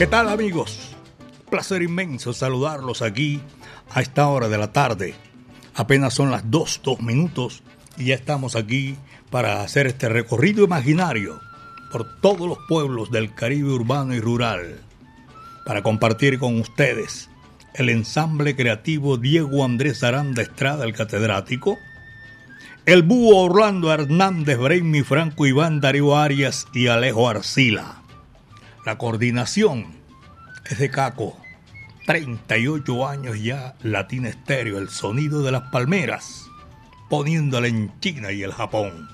¿Qué tal amigos? Placer inmenso saludarlos aquí a esta hora de la tarde. Apenas son las 2, 2 minutos y ya estamos aquí para hacer este recorrido imaginario por todos los pueblos del Caribe urbano y rural. Para compartir con ustedes el ensamble creativo Diego Andrés Aranda Estrada, el catedrático, el búho Orlando Hernández Breimi Franco Iván Darío Arias y Alejo Arcila. La coordinación es de Caco. 38 años ya Latina Estéreo, el sonido de las palmeras, poniéndole en China y el Japón.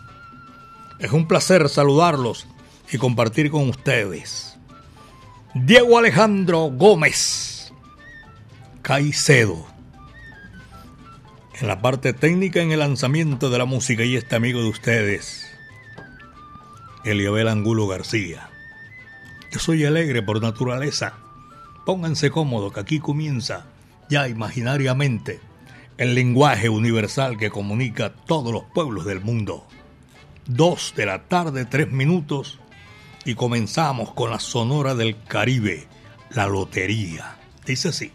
Es un placer saludarlos y compartir con ustedes. Diego Alejandro Gómez Caicedo. En la parte técnica en el lanzamiento de la música y este amigo de ustedes, Eliabel Angulo García. Soy alegre por naturaleza. Pónganse cómodos que aquí comienza, ya imaginariamente, el lenguaje universal que comunica todos los pueblos del mundo. Dos de la tarde, tres minutos, y comenzamos con la Sonora del Caribe, la Lotería. Dice así.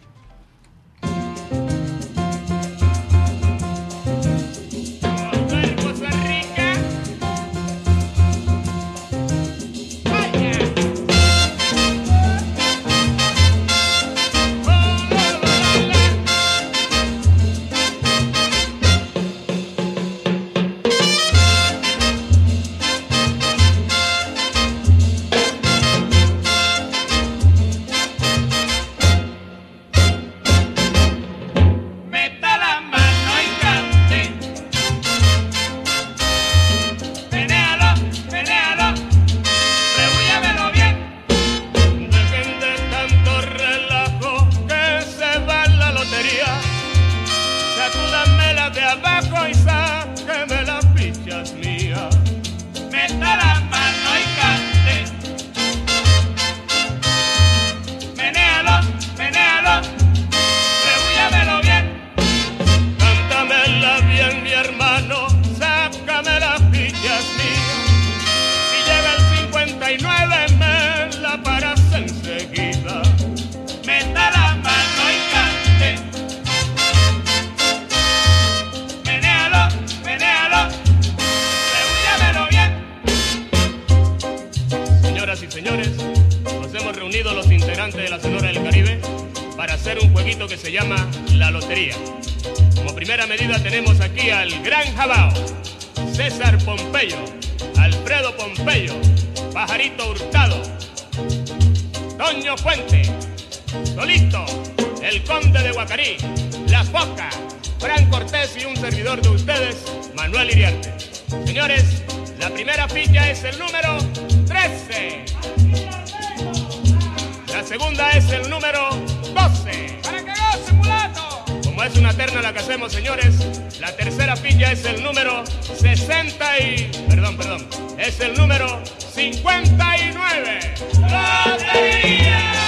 Es una terna la que hacemos, señores, la tercera pilla es el número 60 y... Perdón, perdón. Es el número 59. ¡Lotería!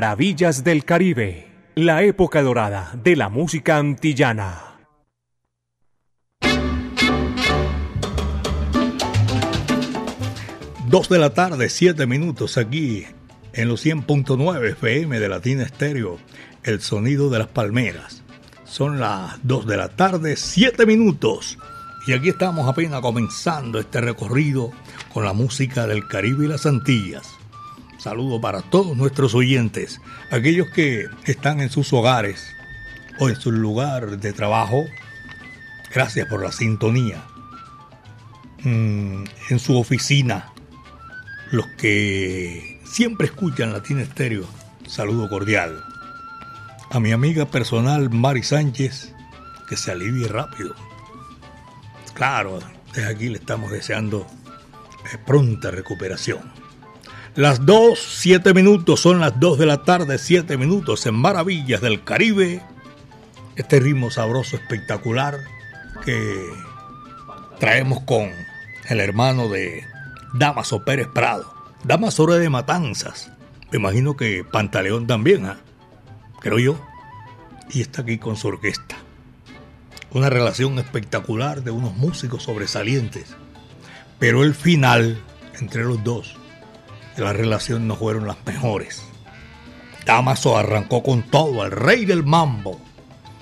Maravillas del Caribe, la época dorada de la música antillana. Dos de la tarde, siete minutos aquí en los 100.9 FM de Latina Estéreo, el sonido de las palmeras. Son las 2 de la tarde, siete minutos. Y aquí estamos apenas comenzando este recorrido con la música del Caribe y las Antillas. Saludo para todos nuestros oyentes, aquellos que están en sus hogares o en su lugar de trabajo. Gracias por la sintonía. Mm, en su oficina, los que siempre escuchan Latina Estéreo, saludo cordial. A mi amiga personal Mari Sánchez, que se alivie rápido. Claro, desde aquí le estamos deseando eh, pronta recuperación. Las 2, 7 minutos, son las 2 de la tarde, 7 minutos en Maravillas del Caribe. Este ritmo sabroso, espectacular que traemos con el hermano de Damaso Pérez Prado. Damaso de Matanzas. Me imagino que Pantaleón también, ¿ah? creo yo. Y está aquí con su orquesta. Una relación espectacular de unos músicos sobresalientes. Pero el final entre los dos de la relación no fueron las mejores. Damaso arrancó con todo al rey del mambo.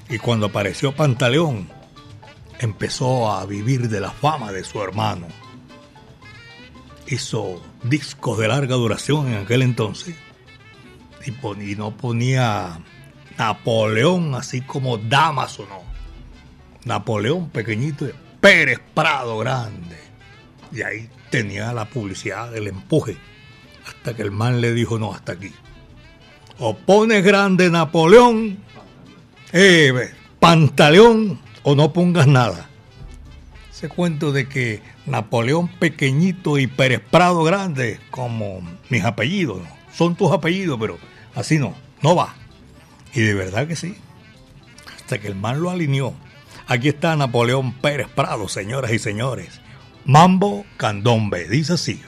Y cuando apareció Pantaleón, empezó a vivir de la fama de su hermano. Hizo discos de larga duración en aquel entonces y, no ponía Napoleón así como Damaso, no. Napoleón pequeñito y Pérez Prado grande. Y ahí tenía la publicidad del empuje. Hasta que el man le dijo, no, hasta aquí. O pones grande Napoleón, eh, Pantaleón, o no pongas nada. Ese cuento de que Napoleón pequeñito y Pérez Prado grande, como mis apellidos, son tus apellidos, pero así no, no va. Y de verdad que sí. Hasta que el man lo alineó. Aquí está Napoleón Pérez Prado, señoras y señores. Mambo Candombe, dice así.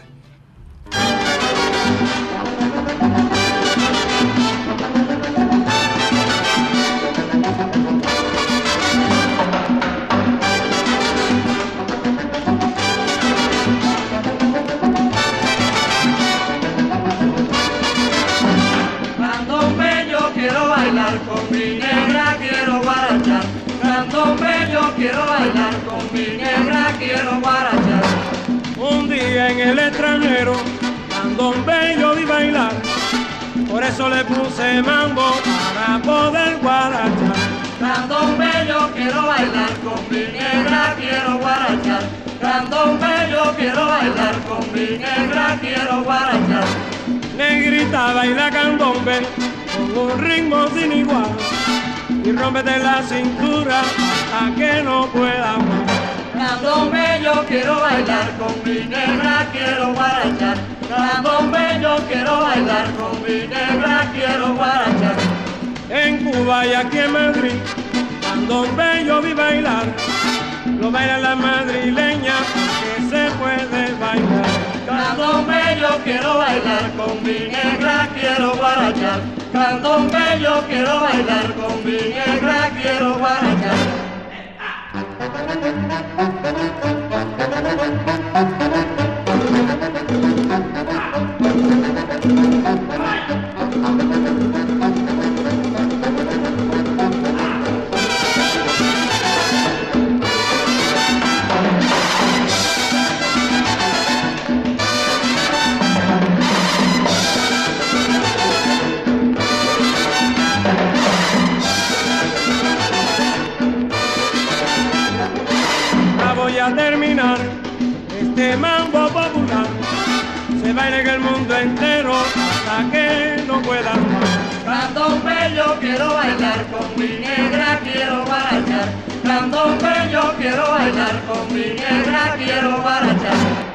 Quiero bailar, con mi negra quiero guarachar. Un día en el extranjero, candombe yo vi bailar, por eso le puse mambo para poder guarachar. Candombe yo quiero bailar, con mi negra quiero guarachar. Candombe yo quiero bailar, con mi negra quiero guarachar. Negrita baila candombe con un ritmo sin igual y rómpete la cintura a que no pueda más. Candombe yo quiero bailar con mi negra, quiero guarachar. Candombe yo quiero bailar con mi negra, quiero guarachar. En Cuba y aquí en Madrid, candombe yo vi bailar. Lo baila la madrileña que se puede bailar. Candombe yo quiero bailar con mi negra, quiero guarachar. Candombe yo quiero bailar con mi negra, quiero guarachar. este en el mundo entero hasta que no pueda más. bello quiero bailar con mi negra, quiero bailar. Candombe yo quiero bailar con mi negra, quiero bailar.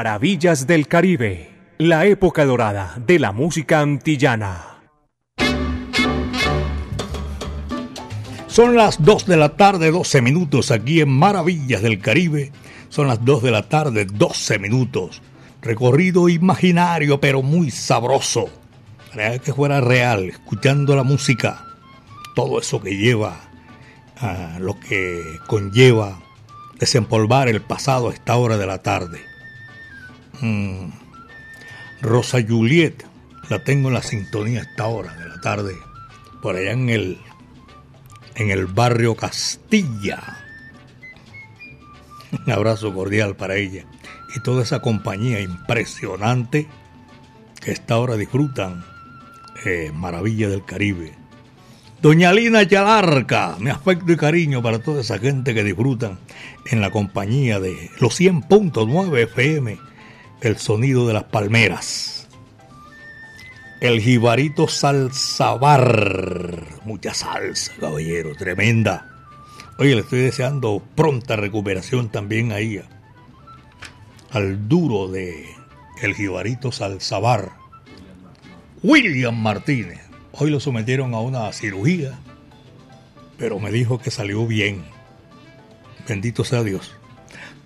Maravillas del Caribe, la época dorada de la música antillana. Son las 2 de la tarde, 12 minutos aquí en Maravillas del Caribe. Son las 2 de la tarde, 12 minutos. Recorrido imaginario, pero muy sabroso. Real que fuera real, escuchando la música. Todo eso que lleva, a lo que conlleva desempolvar el pasado a esta hora de la tarde. Mm. Rosa Juliet, la tengo en la sintonía a esta hora de la tarde, por allá en el en el barrio Castilla. Un abrazo cordial para ella y toda esa compañía impresionante que esta hora disfrutan. Eh, maravilla del Caribe. Doña Lina Yalarca, mi afecto y cariño para toda esa gente que disfrutan en la compañía de los 100.9 FM, el sonido de las palmeras el jibarito salsabar. Mucha salsa, caballero, tremenda. Oye, le estoy deseando pronta recuperación también ahí al duro de el jibarito salsabar. William Martínez. Hoy lo sometieron a una cirugía, pero me dijo que salió bien. Bendito sea Dios.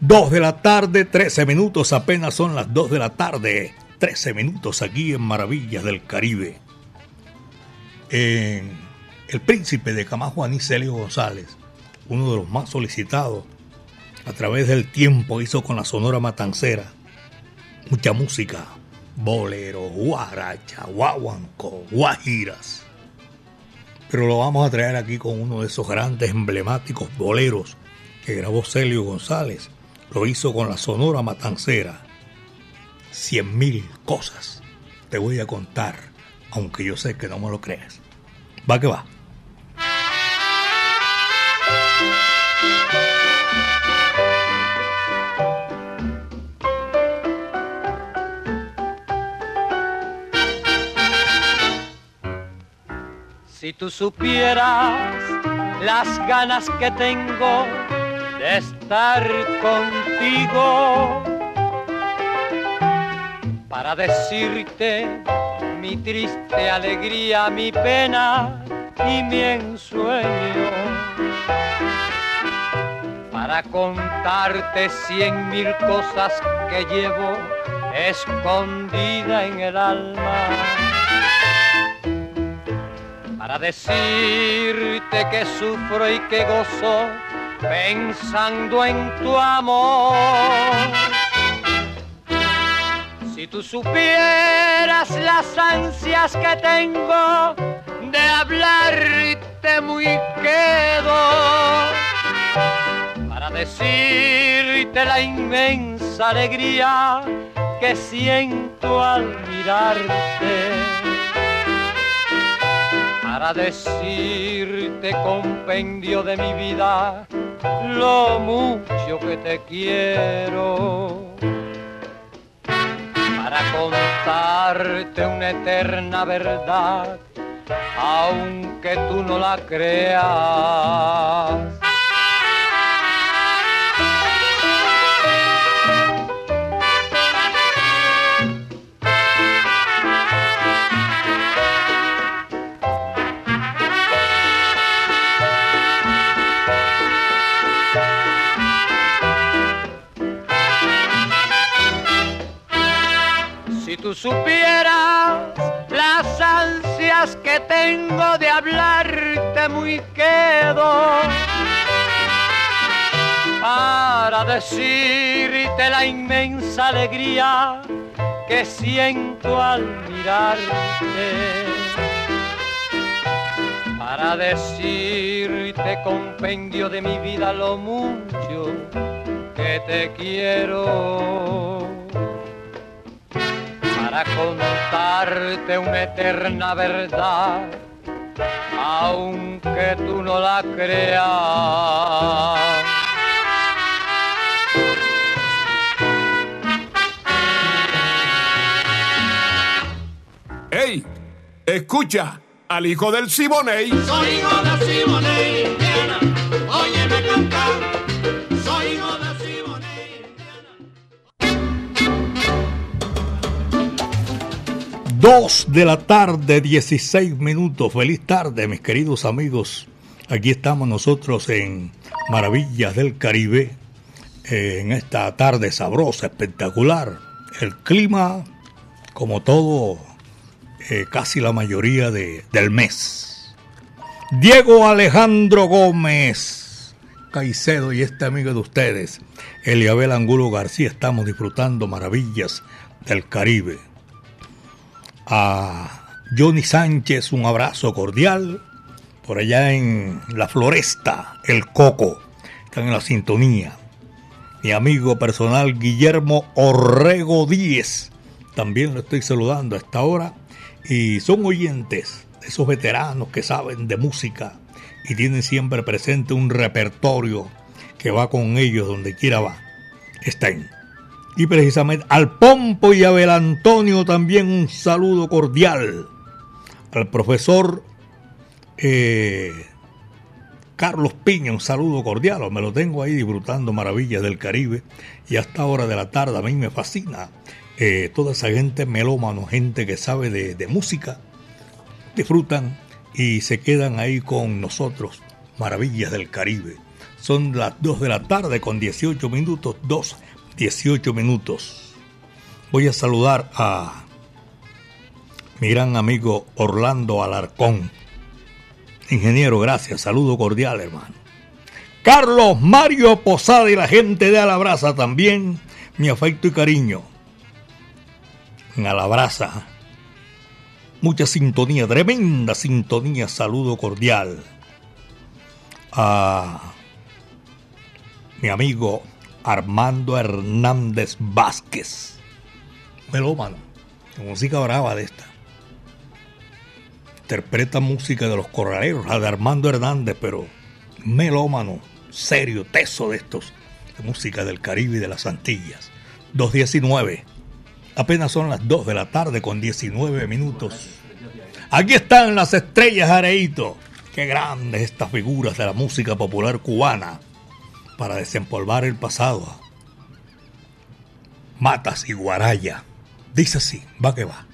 Dos de la tarde, 13 minutos, apenas son las dos de la tarde. 13 minutos aquí en Maravillas del Caribe. El príncipe de Camajo Anicelio González, uno de los más solicitados, a través del tiempo hizo con la Sonora Matancera mucha música, bolero, guaracha, guaguanco, guajiras. Pero lo vamos a traer aquí con uno de esos grandes emblemáticos boleros que grabó Celio González. Lo hizo con la Sonora Matancera cien mil cosas te voy a contar, aunque yo sé que no me lo creas. Va que va. Si tú supieras las ganas que tengo de estar contigo para decirte mi triste alegría, mi pena y mi ensueño. Para contarte cien mil cosas que llevo escondida en el alma. Para decirte que sufro y que gozo pensando en tu amor. Si tú supieras las ansias que tengo de hablarte muy quedo. Para decirte la inmensa alegría que siento al mirarte para decirte compendio de mi vida lo mucho que te quiero para contarte una eterna verdad, aunque tú no la creas. Decirte la inmensa alegría que siento al mirarte para decirte compendio de mi vida lo mucho que te quiero para contarte una eterna verdad, aunque tú no la creas. ¡Ey! Escucha al hijo del Siboney. Soy hijo del Siboney, Indiana. Óyeme cantar. Dos de la tarde, 16 minutos. Feliz tarde, mis queridos amigos Aquí estamos nosotros en Maravillas del Caribe, eh, en esta tarde sabrosa, espectacular. El clima, como todo, eh, casi la mayoría de, del mes. Diego Alejandro Gómez Caicedo y este amigo de ustedes, Eliabel Angulo García, estamos disfrutando maravillas del Caribe. A Johnny Sánchez, un abrazo cordial por allá en la floresta, el coco, están en la sintonía. Mi amigo personal Guillermo Orrego Díez, también lo estoy saludando a esta hora. Y son oyentes, esos veteranos que saben de música y tienen siempre presente un repertorio que va con ellos donde quiera va. Estén. Y precisamente al Pompo y a Bel Antonio también un saludo cordial. Al profesor eh, Carlos Piña, un saludo cordial, me lo tengo ahí disfrutando maravillas del Caribe y hasta ahora de la tarde a mí me fascina eh, toda esa gente melómano, gente que sabe de, de, música, disfrutan y se quedan ahí con nosotros, maravillas del Caribe. Son las 2 de la tarde con 18 minutos, 2, 18 minutos. Voy a saludar a mi gran amigo Orlando Alarcón Ingeniero, gracias. Saludo cordial, hermano. Carlos Mario Posada y la gente de Alabraza también. Mi afecto y cariño. En Alabraza. Mucha sintonía, tremenda sintonía. Saludo cordial. A mi amigo Armando Hernández Vázquez. Melómano. Música brava de esta interpreta música de los corraleros, la de Armando Hernández, pero melómano, serio, teso de estos, de música del Caribe y de las Antillas. 2.19. Apenas son las 2 de la tarde con 19 minutos. Aquí están las estrellas Areito. Qué grandes estas figuras de la música popular cubana para desempolvar el pasado. Matas y Guaraya. Dice así, va que va.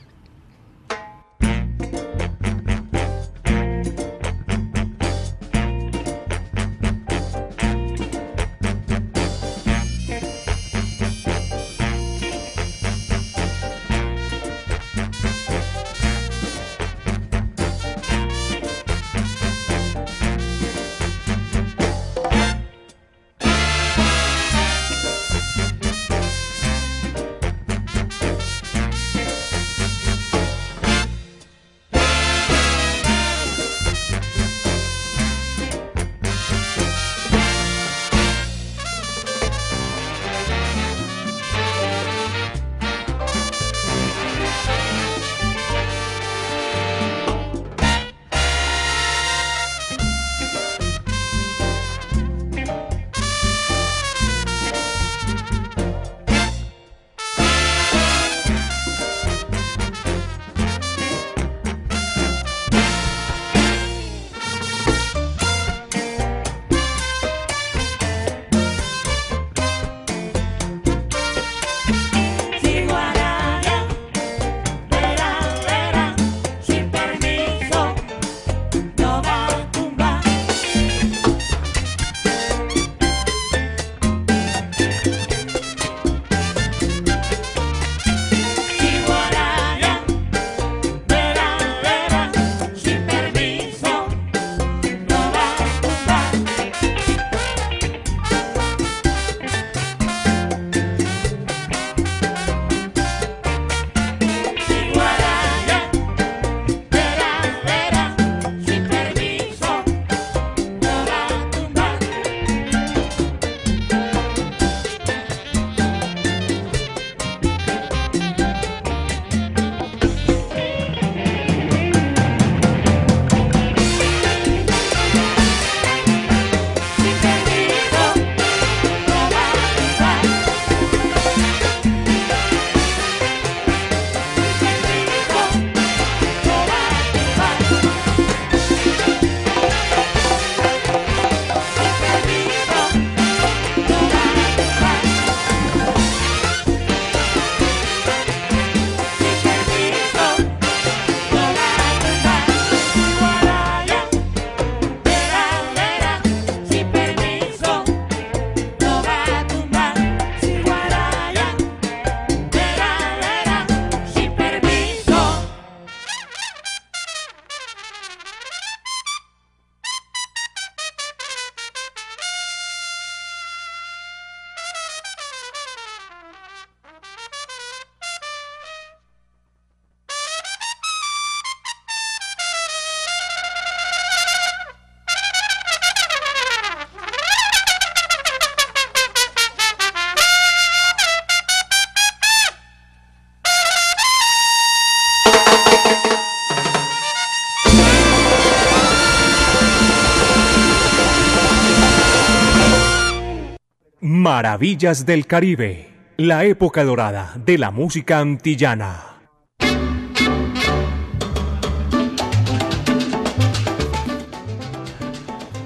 Maravillas del Caribe, la época dorada de la música antillana.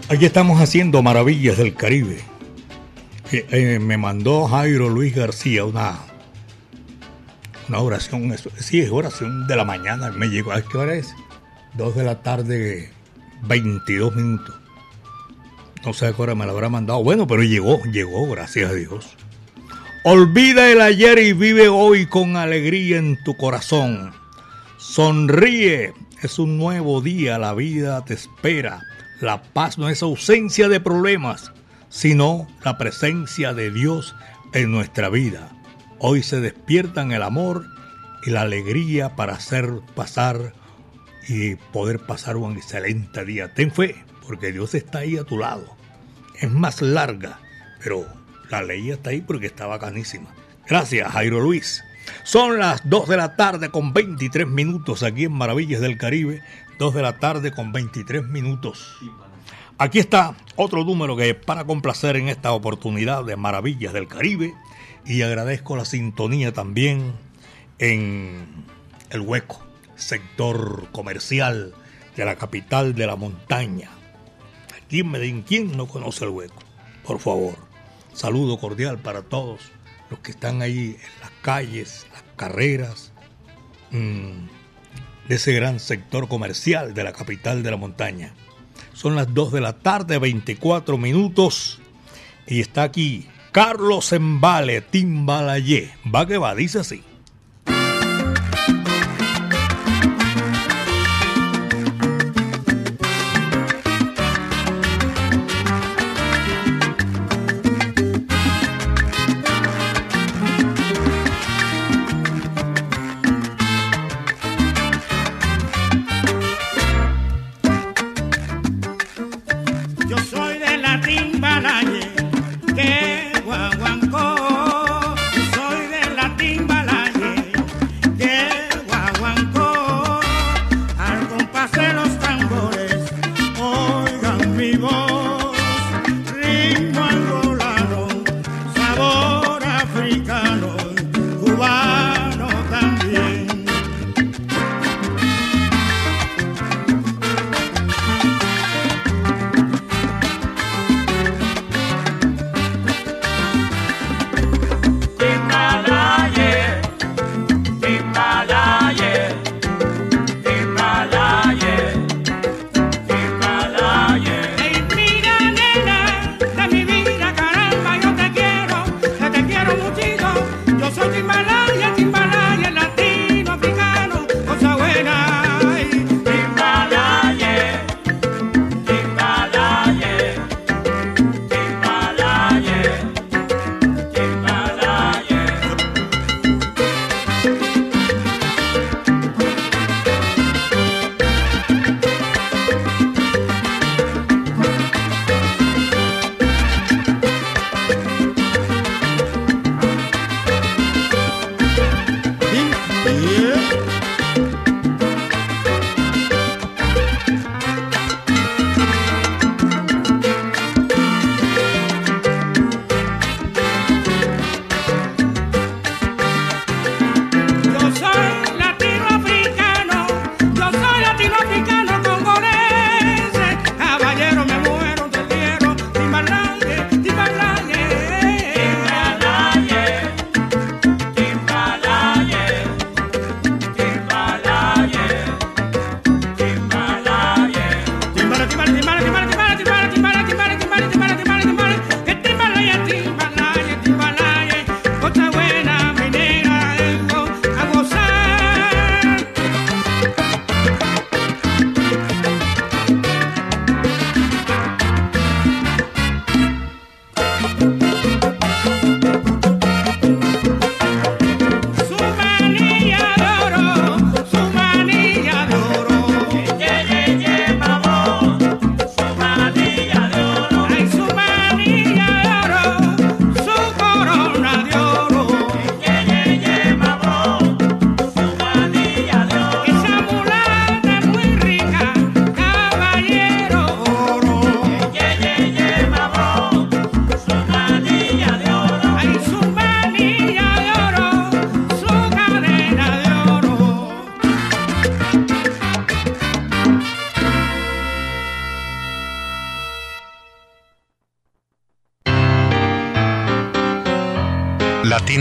Aquí estamos haciendo Maravillas del Caribe. Eh, eh, me mandó Jairo Luis García una, una oración, sí, es oración de la mañana. Me llegó, ¿a qué hora es? Dos de la tarde, 22 minutos. No sé qué hora me la habrá mandado. Bueno, pero llegó, llegó, gracias a Dios. Olvida el ayer y vive hoy con alegría en tu corazón. Sonríe, es un nuevo día, la vida te espera. La paz no es ausencia de problemas, sino la presencia de Dios en nuestra vida. Hoy se despiertan el amor y la alegría para hacer pasar y poder pasar un excelente día. Ten fe, porque Dios está ahí a tu lado. Es más larga, pero la ley está ahí porque está bacanísima. Gracias, Jairo Luis. Son las 2 de la tarde con 23 minutos aquí en Maravillas del Caribe. 2 de la tarde con 23 minutos. Aquí está otro número que para complacer en esta oportunidad de Maravillas del Caribe. Y agradezco la sintonía también en El Hueco, sector comercial de la capital de la montaña. ¿Quién no conoce el hueco? Por favor, saludo cordial para todos los que están ahí en las calles, las carreras mmm, de ese gran sector comercial de la capital de la montaña. Son las 2 de la tarde, 24 minutos, y está aquí Carlos Embale Timbalayé. Va que va, dice así.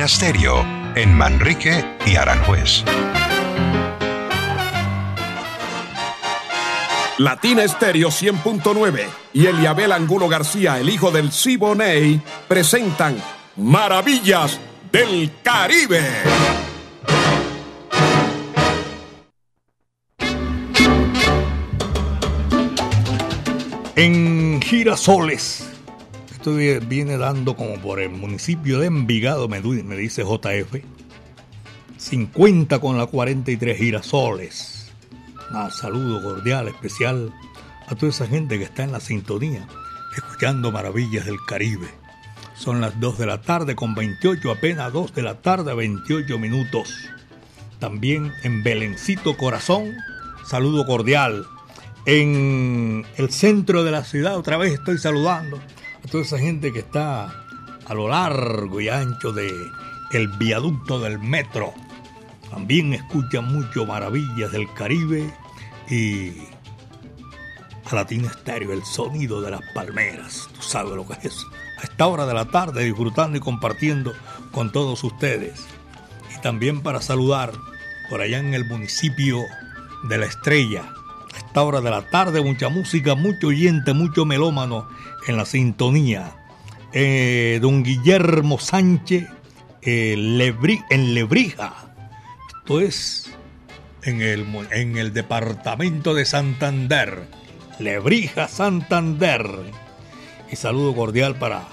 Latina Stereo en Manrique y Aranjuez. Latina Stereo 100.9 y Eliabel Angulo García, el hijo del Siboney, presentan Maravillas del Caribe. En Girasoles, esto viene dando como por el municipio de Envigado, me, me dice JF, 50 con la 43 Girasoles. Un saludo cordial, especial a toda esa gente que está en la sintonía, escuchando Maravillas del Caribe. Son las 2 de la tarde con 28, apenas 2 de la tarde, 28 minutos. También en Belencito Corazón, saludo cordial en el centro de la ciudad. Otra vez estoy saludando a toda esa gente que está a lo largo y ancho de el viaducto del metro. También escuchan mucho Maravillas del Caribe y a Latina Estéreo, el sonido de las palmeras. Tú sabes lo que es. A esta hora de la tarde disfrutando y compartiendo con todos ustedes. Y también para saludar por allá en el municipio de La Estrella, esta hora de la tarde, mucha música, mucho oyente, mucho melómano en la sintonía. Eh, don Guillermo Sánchez eh, en Lebrija. Esto es en el, en el departamento de Santander. Lebrija, Santander. Y saludo cordial para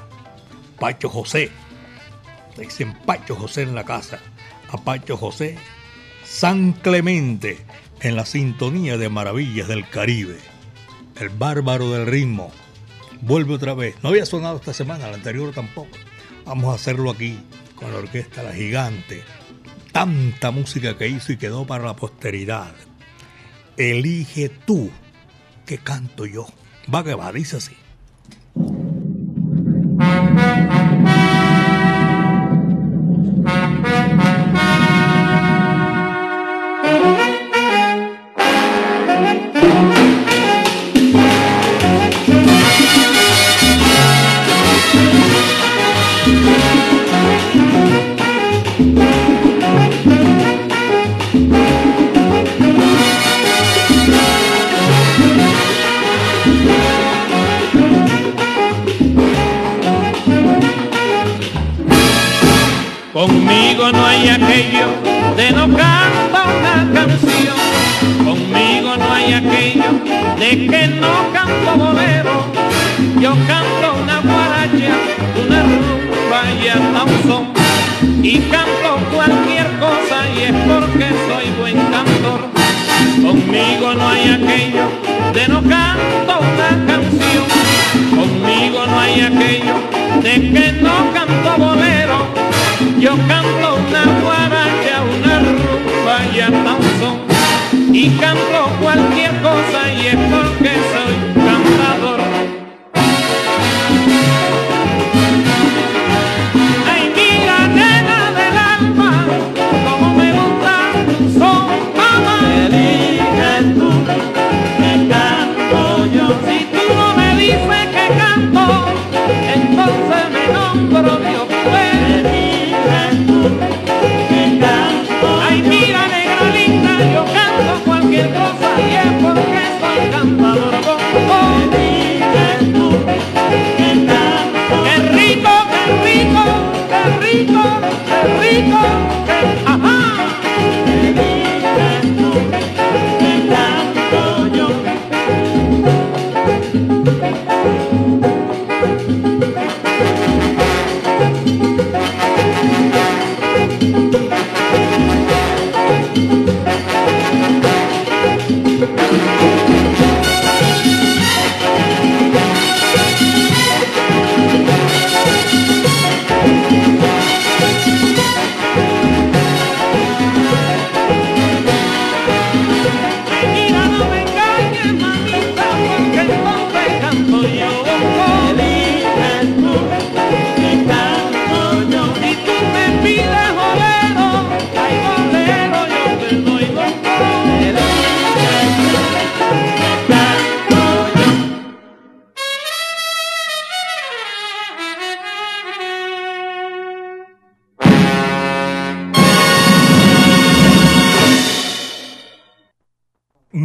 Pacho José. Dicen Pacho José en la casa. A Pacho José. San Clemente en la sintonía de Maravillas del Caribe. El bárbaro del ritmo. Vuelve otra vez. No había sonado esta semana, la anterior tampoco. Vamos a hacerlo aquí con la orquesta La Gigante. Tanta música que hizo y quedó para la posteridad. Elige tú que canto yo. Va que va, dice así. De no cantar una canción. Conmigo no hay aquello de que no canto bolero. Yo canto una guaracha, una rumba y hasta un son. Y canto cualquier cosa y es porque soy buen cantor. Conmigo no hay aquello de no canto una canción. Conmigo no hay aquello de que no canto bolero yo canto Y canto cualquier cosa y es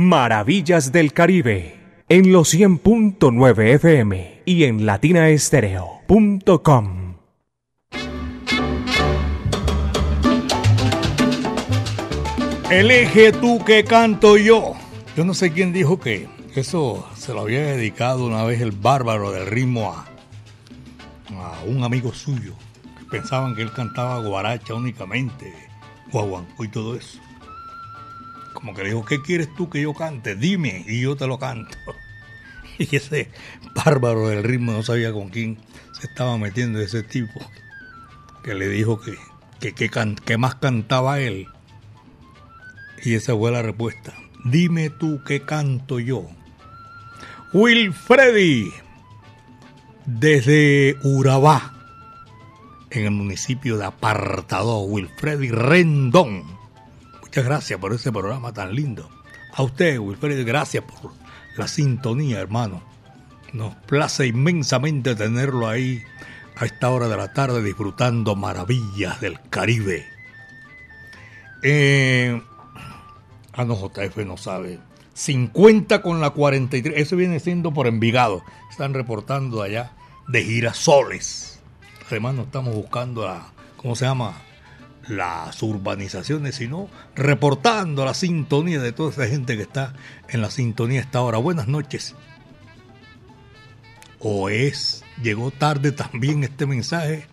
Maravillas del Caribe en los 100.9 FM y en latinaestereo.com. Elige tú que canto yo. Yo no sé quién dijo que eso se lo había dedicado una vez el bárbaro del ritmo a, un amigo suyo. Pensaban que él cantaba guaracha únicamente, guaguancó y todo eso. Como que le dijo, ¿qué quieres tú que yo cante? Dime y yo te lo canto. Y ese bárbaro del ritmo no sabía con quién se estaba metiendo ese tipo. Que le dijo que, que, que, que más cantaba él. Y esa fue la respuesta. Dime tú qué canto yo. Wilfredi, desde Urabá, en el municipio de Apartado, Wilfredi Rendón. Muchas gracias por ese programa tan lindo. A usted, Wilfredi, gracias por la sintonía, hermano. Nos place inmensamente tenerlo ahí a esta hora de la tarde disfrutando maravillas del Caribe. Eh, ah, no, JF no sabe. 50 con la 43. Eso viene siendo por Envigado. Están reportando allá de girasoles. Además, no estamos buscando la, ¿cómo se llama? Las urbanizaciones, sino reportando la sintonía de toda esa gente que está en la sintonía esta hora. Buenas noches. O es, llegó tarde también este mensaje,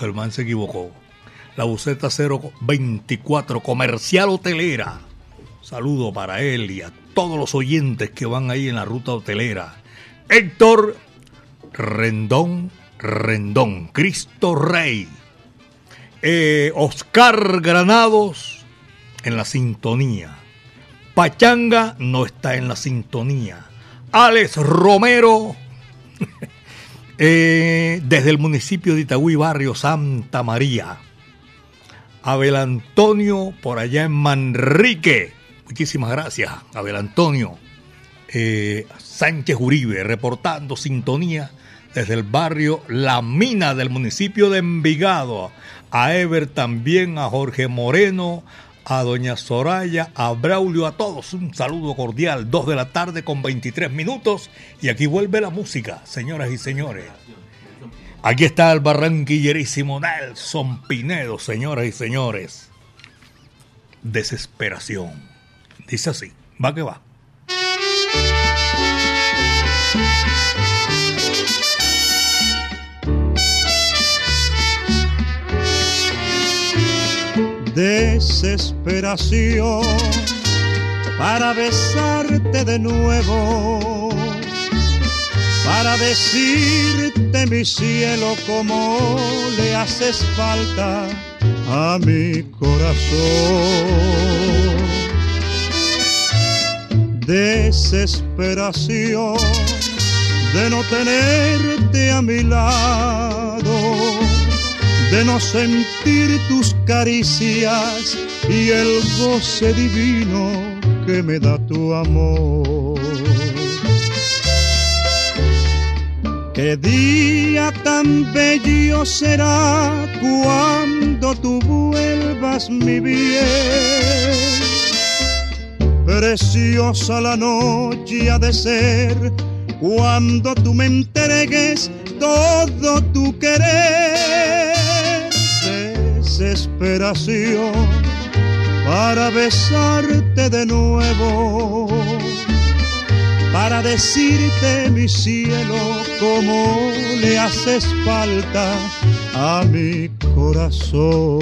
o el man se equivocó. La buceta 024, comercial hotelera. Saludo para él y a todos los oyentes que van ahí en la ruta hotelera. Héctor Rendón, Rendón, Cristo Rey. Eh, Oscar Granados en la sintonía. Pachanga no está en la sintonía. Alex Romero eh, desde el municipio de Itagüí, barrio Santa María. Abel Antonio por allá en Manrique. Muchísimas gracias, Abel Antonio. Eh, Sánchez Uribe, reportando sintonía desde el barrio La Mina del municipio de Envigado. A Ever también, a Jorge Moreno, a doña Soraya, a Braulio, a todos. Un saludo cordial. Dos de la tarde con 23 minutos. Y aquí vuelve la música, señoras y señores. Aquí está el barranquillerísimo Nelson Pinedo, señoras y señores. Desesperación. Dice así, va que va. Desesperación para besarte de nuevo, para decirte mi cielo como le haces falta a mi corazón. Desesperación de no tenerte a mi lado, de no sentir tus caricias y el goce divino que me da tu amor. Qué día tan bello será cuando tú vuelvas mi bien Preciosa la noche ha de ser cuando tú me entregues todo tu querer. Desesperación para besarte de nuevo, para decirte mi cielo como le haces falta a mi corazón.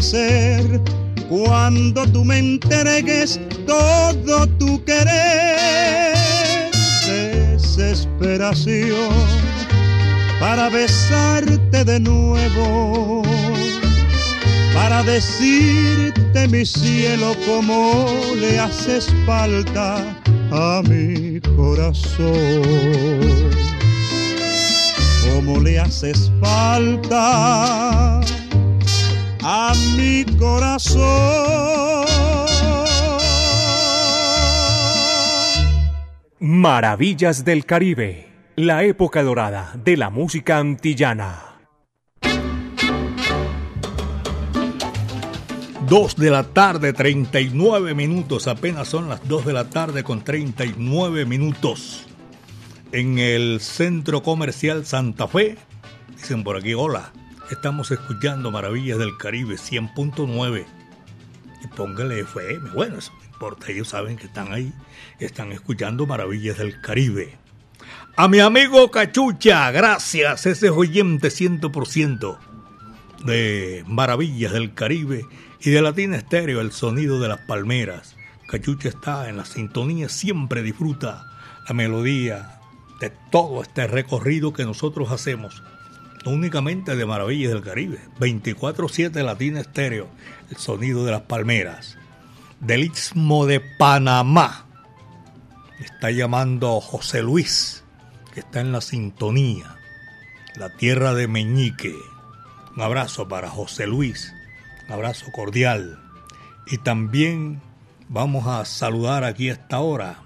Ser cuando tú me entregues todo tu querer. Desesperación para besarte de nuevo, para decirte mi cielo como le haces falta a mi corazón como le haces falta a mi corazón. Maravillas del Caribe, la época dorada de la música antillana. Dos de la tarde, 39 minutos. Apenas son las dos de la tarde con 39 minutos en el Centro Comercial Santa Fe. Dicen por aquí, hola, estamos escuchando Maravillas del Caribe 100.9. Y póngale FM. Bueno, eso no importa, ellos saben que están ahí, están escuchando Maravillas del Caribe. A mi amigo Cachucha, gracias, ese es oyente 100% de Maravillas del Caribe y de Latina Estéreo, el sonido de las palmeras. Cachucha está en la sintonía, siempre disfruta la melodía, de todo este recorrido que nosotros hacemos, únicamente de Maravillas del Caribe, 24-7 Latina Estéreo, el sonido de las palmeras, del Istmo de Panamá. está llamando José Luis, que está en la sintonía, la tierra de Meñique. Un abrazo para José Luis, un abrazo cordial. Y también vamos a saludar aquí a esta hora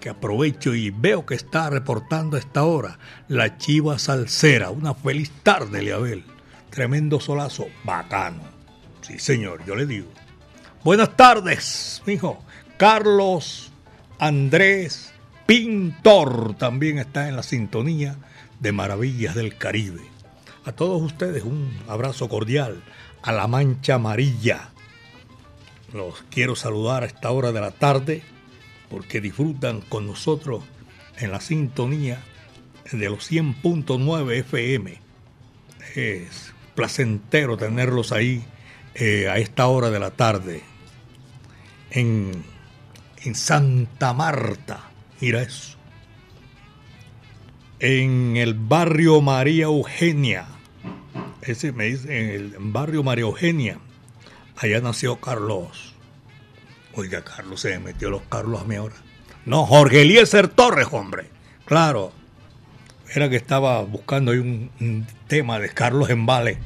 que aprovecho y veo que está reportando a esta hora la Chiva Salsera. Una feliz tarde, Leabel. Tremendo solazo, bacano. Sí, señor, yo le digo. Buenas tardes, hijo. Carlos Andrés Pintor también está en la sintonía de Maravillas del Caribe. A todos ustedes un abrazo cordial a la Mancha Amarilla. Los quiero saludar a esta hora de la tarde porque disfrutan con nosotros en la sintonía de los 100.9 FM. Es placentero tenerlos ahí eh, a esta hora de la tarde. En, en Santa Marta, mira eso. En el barrio María Eugenia. Ese me dice, en el barrio María Eugenia. Allá nació Carlos Oiga, Carlos, se me metió los Carlos a mí ahora. No, Jorge Eliezer Torres, hombre. Claro. Era que estaba buscando ahí un, tema de Carlos en Vale.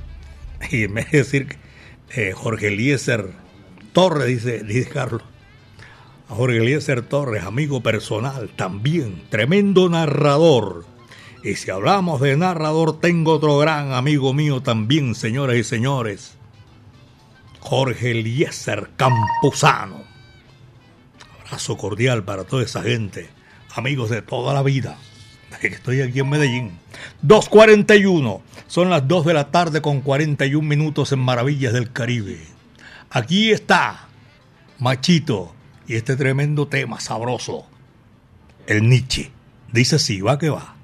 Y en vez de decir eh, Jorge Eliezer Torres, dice, dice Carlos. Jorge Eliezer Torres, amigo personal, también, tremendo narrador. Y si hablamos de narrador, tengo otro gran amigo mío también, señoras y señores. Jorge Eliezer Campuzano abrazo cordial para toda esa gente, amigos de toda la vida. Estoy aquí en Medellín. 2.41. Son las 2 de la tarde con 41 minutos en Maravillas del Caribe. Aquí está Machito y este tremendo tema sabroso. El Nietzsche. Dice así, va que va.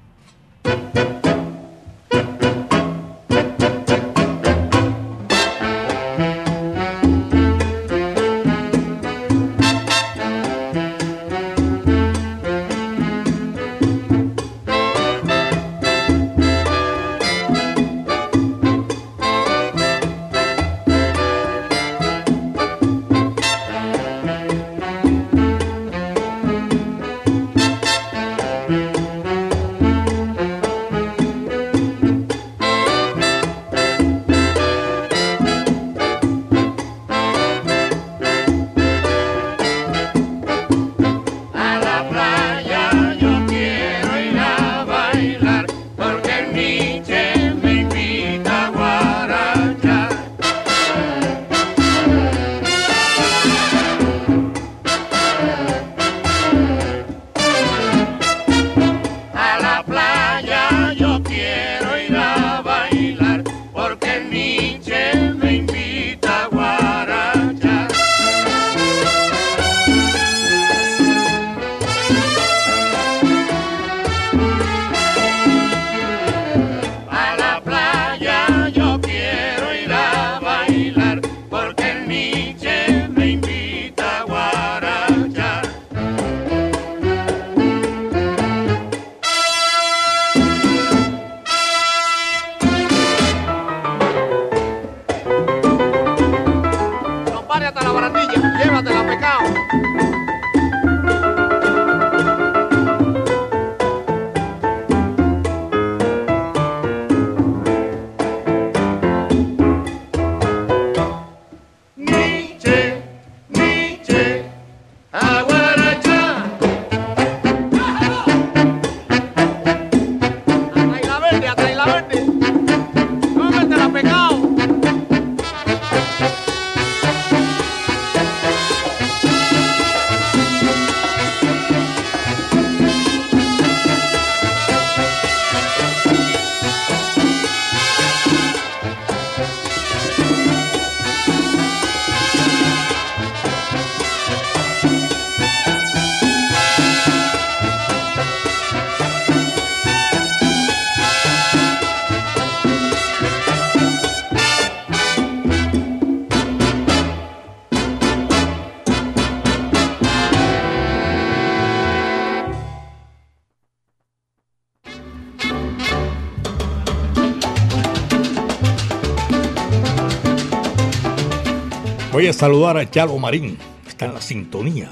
Voy a saludar a Chalo Marín, está en la sintonía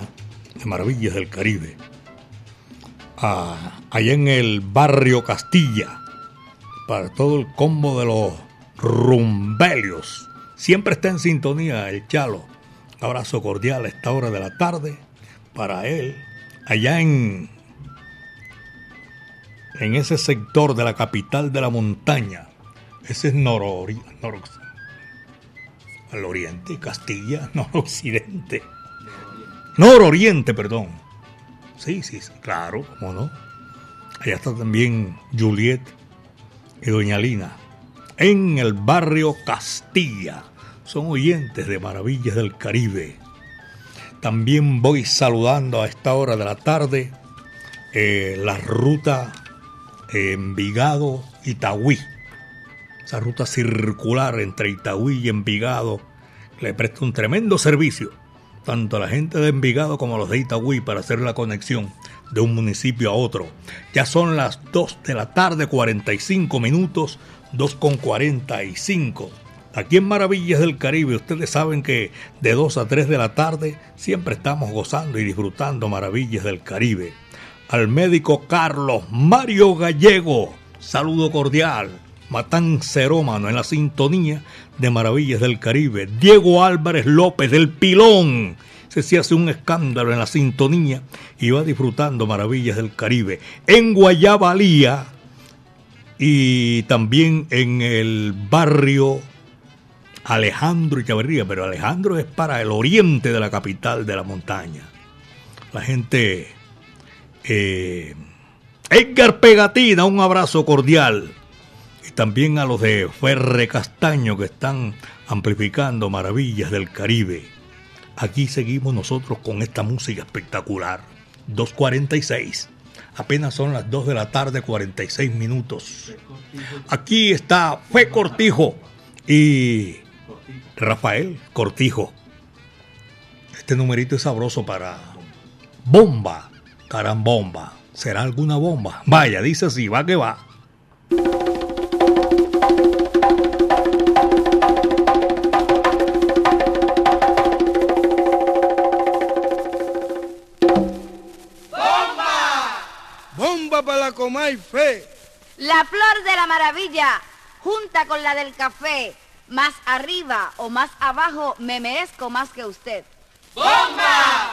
de Maravillas del Caribe. Ah, allá en el barrio Castilla, para todo el combo de los rumbelios. Siempre está en sintonía el Chalo. Abrazo cordial a esta hora de la tarde para él, allá en, en ese sector de la capital de la montaña. Ese es nororiente. Nor al oriente, Castilla, noroccidente. Nororiente, perdón. Sí, sí, sí, claro, cómo no. Allá está también Juliet y Doña Lina. En el barrio Castilla. Son oyentes de Maravillas del Caribe. También voy saludando a esta hora de la tarde eh, la ruta Envigado-Itagüí esa ruta circular entre Itagüí y Envigado le presta un tremendo servicio, tanto a la gente de Envigado como a los de Itagüí para hacer la conexión de un municipio a otro. Ya son las 2 de la tarde, 45 minutos, 2 con 45. Aquí en Maravillas del Caribe, ustedes saben que de 2 a 3 de la tarde siempre estamos gozando y disfrutando Maravillas del Caribe. Al médico Carlos Mario Gallego, saludo cordial Matán Cerómano en la sintonía de Maravillas del Caribe. Diego Álvarez López del Pilón. Se se hace un escándalo en la sintonía y va disfrutando Maravillas del Caribe. En Guayabalía y también en el barrio Alejandro y pero Alejandro es para el oriente de la capital de la montaña. La gente... Eh, Edgar Pegatina, un abrazo cordial también a los de Ferre Castaño que están amplificando maravillas del Caribe. Aquí seguimos nosotros con esta música espectacular. 2.46. Apenas son las 2 de la tarde, 46 minutos. Aquí está Fe Cortijo y Rafael Cortijo. Este numerito es sabroso para bomba, carambomba. ¿Será alguna bomba? Vaya, dice así, va que va. Comay Fe. La flor de la maravilla, junta con la del café, más arriba o más abajo, me merezco más que usted. ¡Bomba!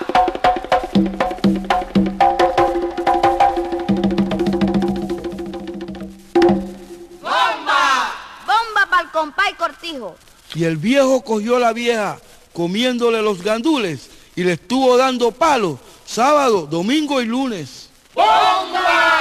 ¡Bomba! Bomba para el compay cortijo. Y el viejo cogió a la vieja comiéndole los gandules y le estuvo dando palos sábado, domingo y lunes. ¡Bomba!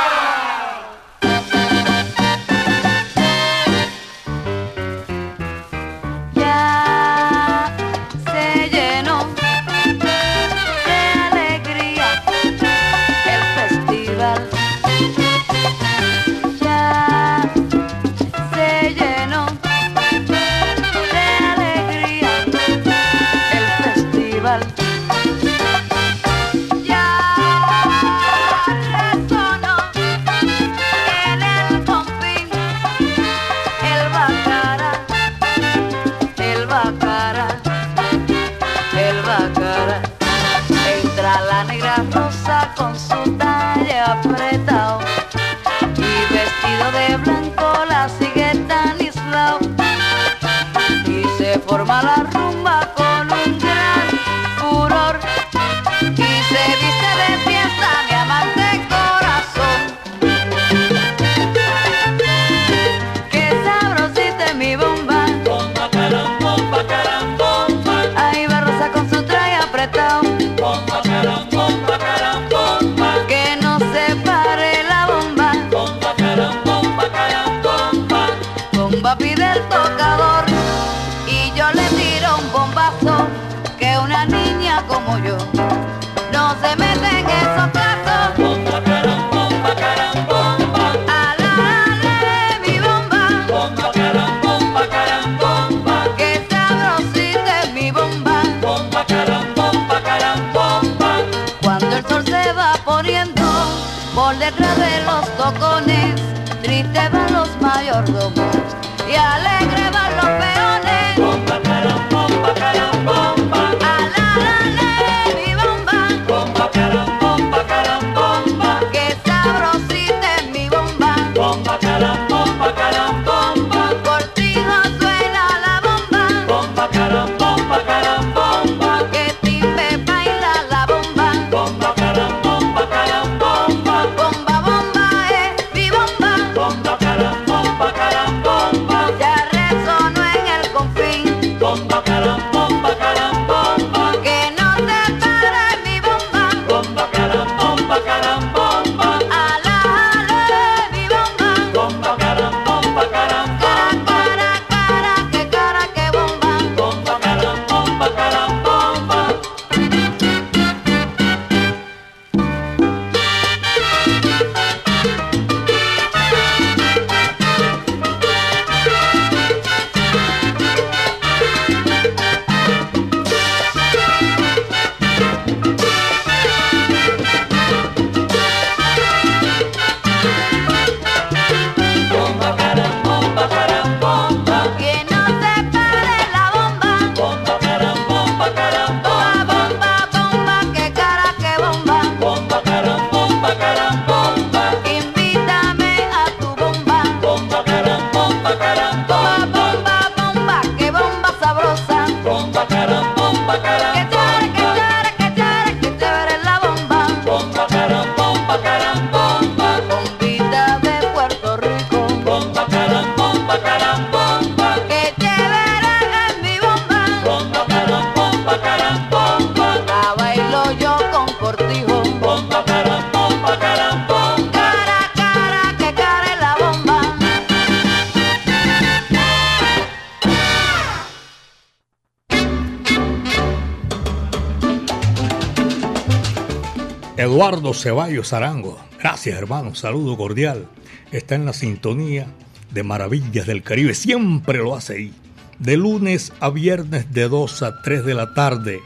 Ceballos Arango. Gracias, hermano. Saludo cordial. Está en la sintonía de Maravillas del Caribe. Siempre lo hace ahí. De lunes a viernes de 2 a 3 de la tarde.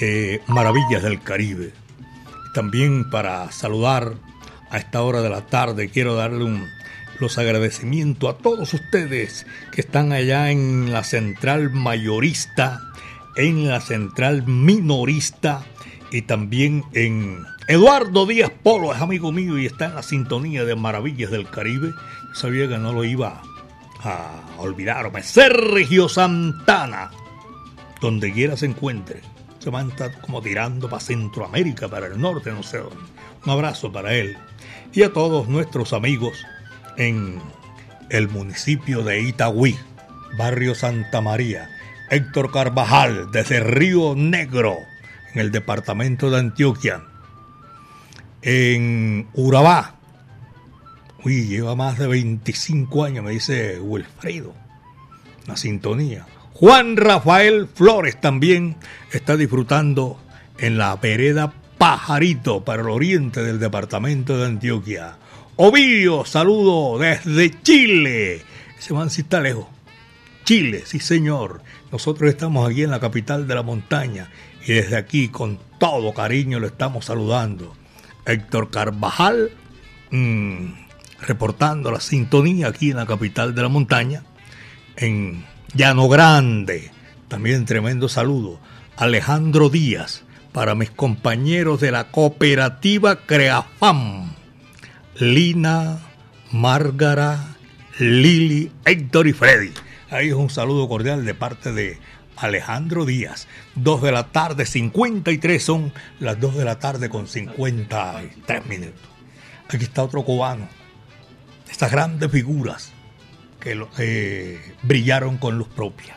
eh, Maravillas del Caribe. También para saludar a esta hora de la tarde quiero darle los agradecimientos a todos ustedes que están allá en la central mayorista, en la central minorista y también en Eduardo Díaz Polo, es amigo mío y está en la sintonía de Maravillas del Caribe. Sabía que no lo iba a olvidarme. Sergio Santana, donde quiera se encuentre. Se va a estar como tirando para Centroamérica, para el norte, no sé dónde. Un abrazo para él y a todos nuestros amigos en el municipio de Itagüí, barrio Santa María. Héctor Carvajal, desde Río Negro, en el departamento de Antioquia. En Urabá. Uy, lleva más de 25 años, me dice Wilfredo. La sintonía. Juan Rafael Flores también está disfrutando en la vereda Pajarito para el oriente del departamento de Antioquia. Ovidio, saludo desde Chile. Ese man sí está lejos. Chile, sí señor. Nosotros estamos aquí en la capital de la montaña y desde aquí con todo cariño lo estamos saludando. Héctor Carvajal, mmm, reportando la sintonía aquí en la capital de la montaña, en Llano Grande. También tremendo saludo. Alejandro Díaz, para mis compañeros de la cooperativa Creafam. Lina, Márgara, Lili, Héctor y Freddy. Ahí es un saludo cordial de parte de Alejandro Díaz. Dos de la tarde, 53 son las dos de la tarde con 53 minutos. Aquí está otro cubano. Estas grandes figuras que eh, brillaron con luz propia.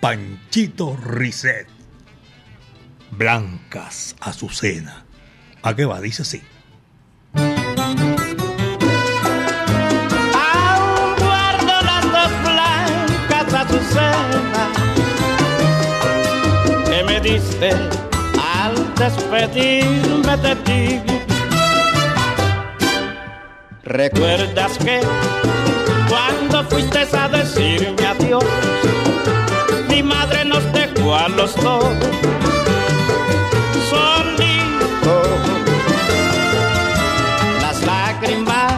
Panchito Risset. Blancas Azucena. ¿A qué va? Dice así. Aún guardo las dos blancas azucenas al despedirme de ti. ¿Recuerdas que cuando fuiste a decirme adiós, mi madre nos dejó a los dos solitos? Las lágrimas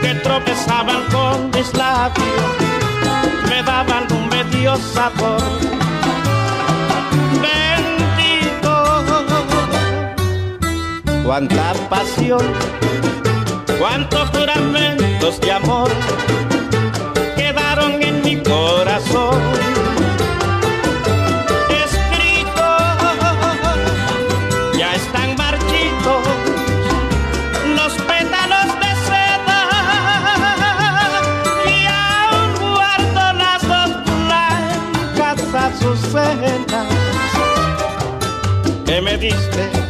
que tropezaban con mis labios me daban un medio sabor. Cuánta pasión, cuántos juramentos de amor quedaron en mi corazón. Escritos, ya están marchitos los pétalos de seda y aún guardo las dos blancas azucenas que me diste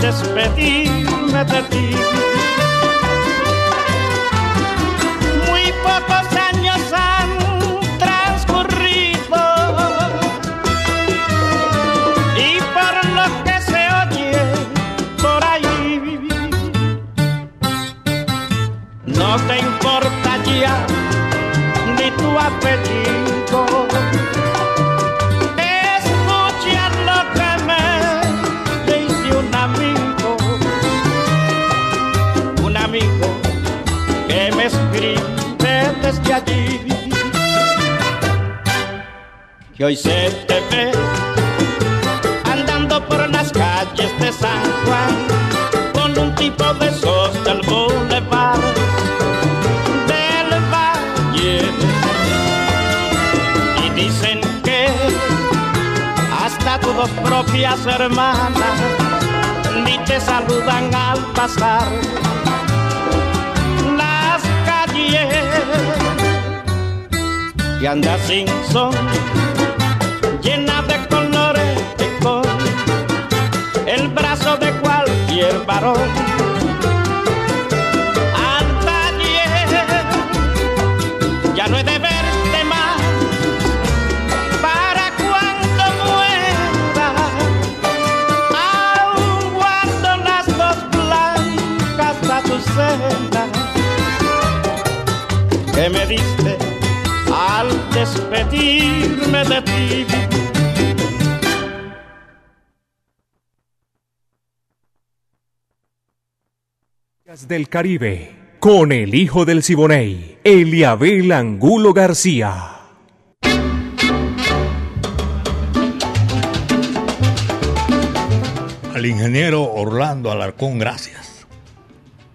despedirme de ti. Allí. Que hoy se te ve andando por las calles de San Juan con un tipo de esos del boulevard del valle y dicen que hasta tus dos propias hermanas ni te saludan al pasar las calles y anda sin son, llena de colores de cor, el brazo de cualquier varón. Al taller, ya no es de verte más, para cuando muera, aún guardo las dos blancas a tu cena que me diste al despedirme de ti. del Caribe con el hijo del Siboney, Eliabel Angulo García. Al ingeniero Orlando Alarcón, gracias.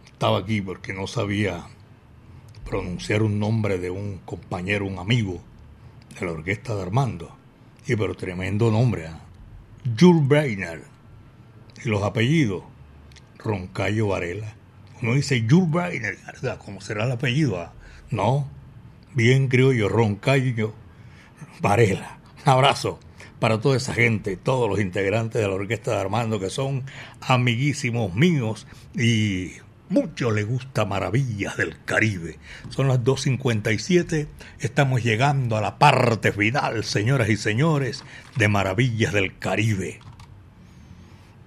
Estaba aquí porque no sabía pronunciar un nombre de un compañero, un amigo de la orquesta de Armando. Y pero tremendo nombre, ¿ah? Jules Breiner. Y los apellidos, Roncayo Varela. Uno dice Jules Breiner. ¿Cómo será el apellido? ah? No, bien criollo, Roncayo Varela. Un abrazo para toda esa gente, todos los integrantes de la orquesta de Armando que son amiguísimos míos y mucho les gusta Maravillas del Caribe. Son las 2.57, estamos llegando a la parte final, señoras y señores, de Maravillas del Caribe.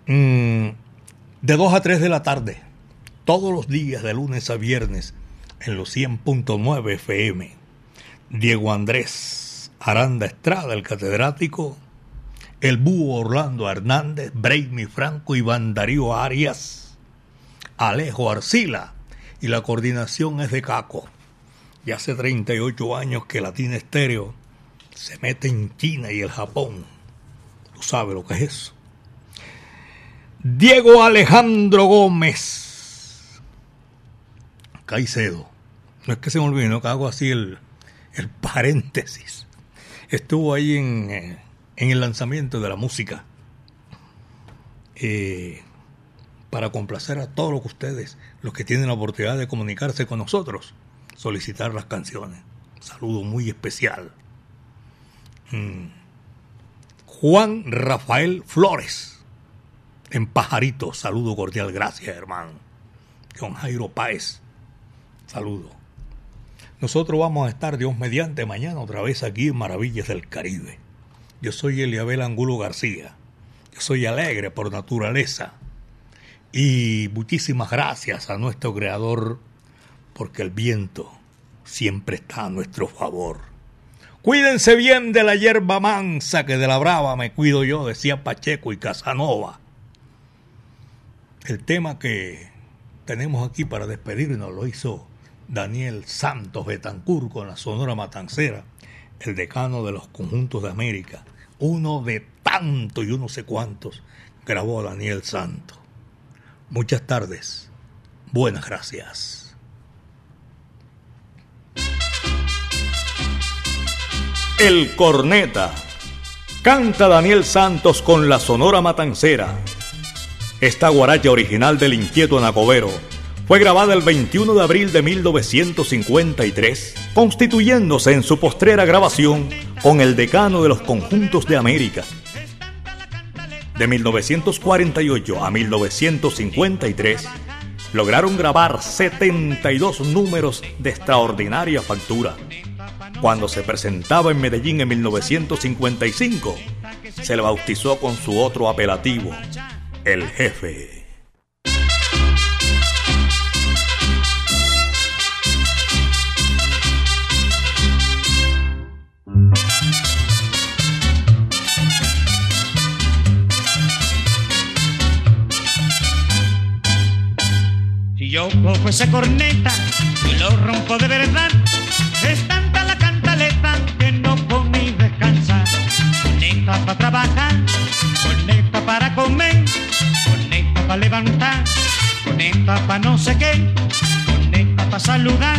Mm, de 2 a 3 de la tarde, todos los días de lunes a viernes, en los 100.9 FM. Diego Andrés Aranda Estrada, el catedrático, el búho Orlando Hernández, Braimi Franco, Iván Darío Arias, Alejo Arcila, y la coordinación es de Caco. Y hace 38 años que Latina Estéreo se mete en China y el Japón. Tú sabes lo que es eso. Diego Alejandro Gómez Caicedo. No es que se me olvide, no que hago así el, el paréntesis. Estuvo ahí en, eh, en el lanzamiento de la música eh, para complacer a todos los ustedes, los que tienen la oportunidad de comunicarse con nosotros, solicitar las canciones. Saludo muy especial. Mm. Juan Rafael Flores, en Pajarito, saludo cordial, gracias hermano. John Jairo Páez, saludo. Nosotros vamos a estar Dios mediante mañana otra vez aquí en Maravillas del Caribe. Yo soy Eliabel Angulo García. Yo soy alegre por naturaleza. Y muchísimas gracias a nuestro Creador porque el viento siempre está a nuestro favor. Cuídense bien de la hierba mansa que de la brava me cuido yo, decía Pacheco y Casanova. El tema que tenemos aquí para despedirnos lo hizo Daniel Santos Betancur con la Sonora Matancera, el decano de los conjuntos de América, uno de tantos y uno sé cuántos, grabó Daniel Santos. Muchas tardes, buenas gracias. El Corneta. Canta Daniel Santos con la Sonora Matancera. Esta guaracha original del inquieto Anacobero fue grabada el 21 de abril de 1953, constituyéndose en su postrera grabación con el decano de los conjuntos de América. De 1948 a 1953, lograron grabar 72 números de extraordinaria factura. Cuando se presentaba en Medellín en 1955, se le bautizó con su otro apelativo, el jefe. Cojo esa corneta y lo rompo de verdad, es tanta la cantaleta que no come y descansa. Corneta para trabajar, corneta para comer, corneta para levantar, corneta para no sé qué, corneta para saludar,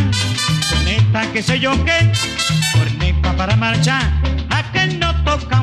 corneta que sé yo qué, corneta para marchar, a que no toca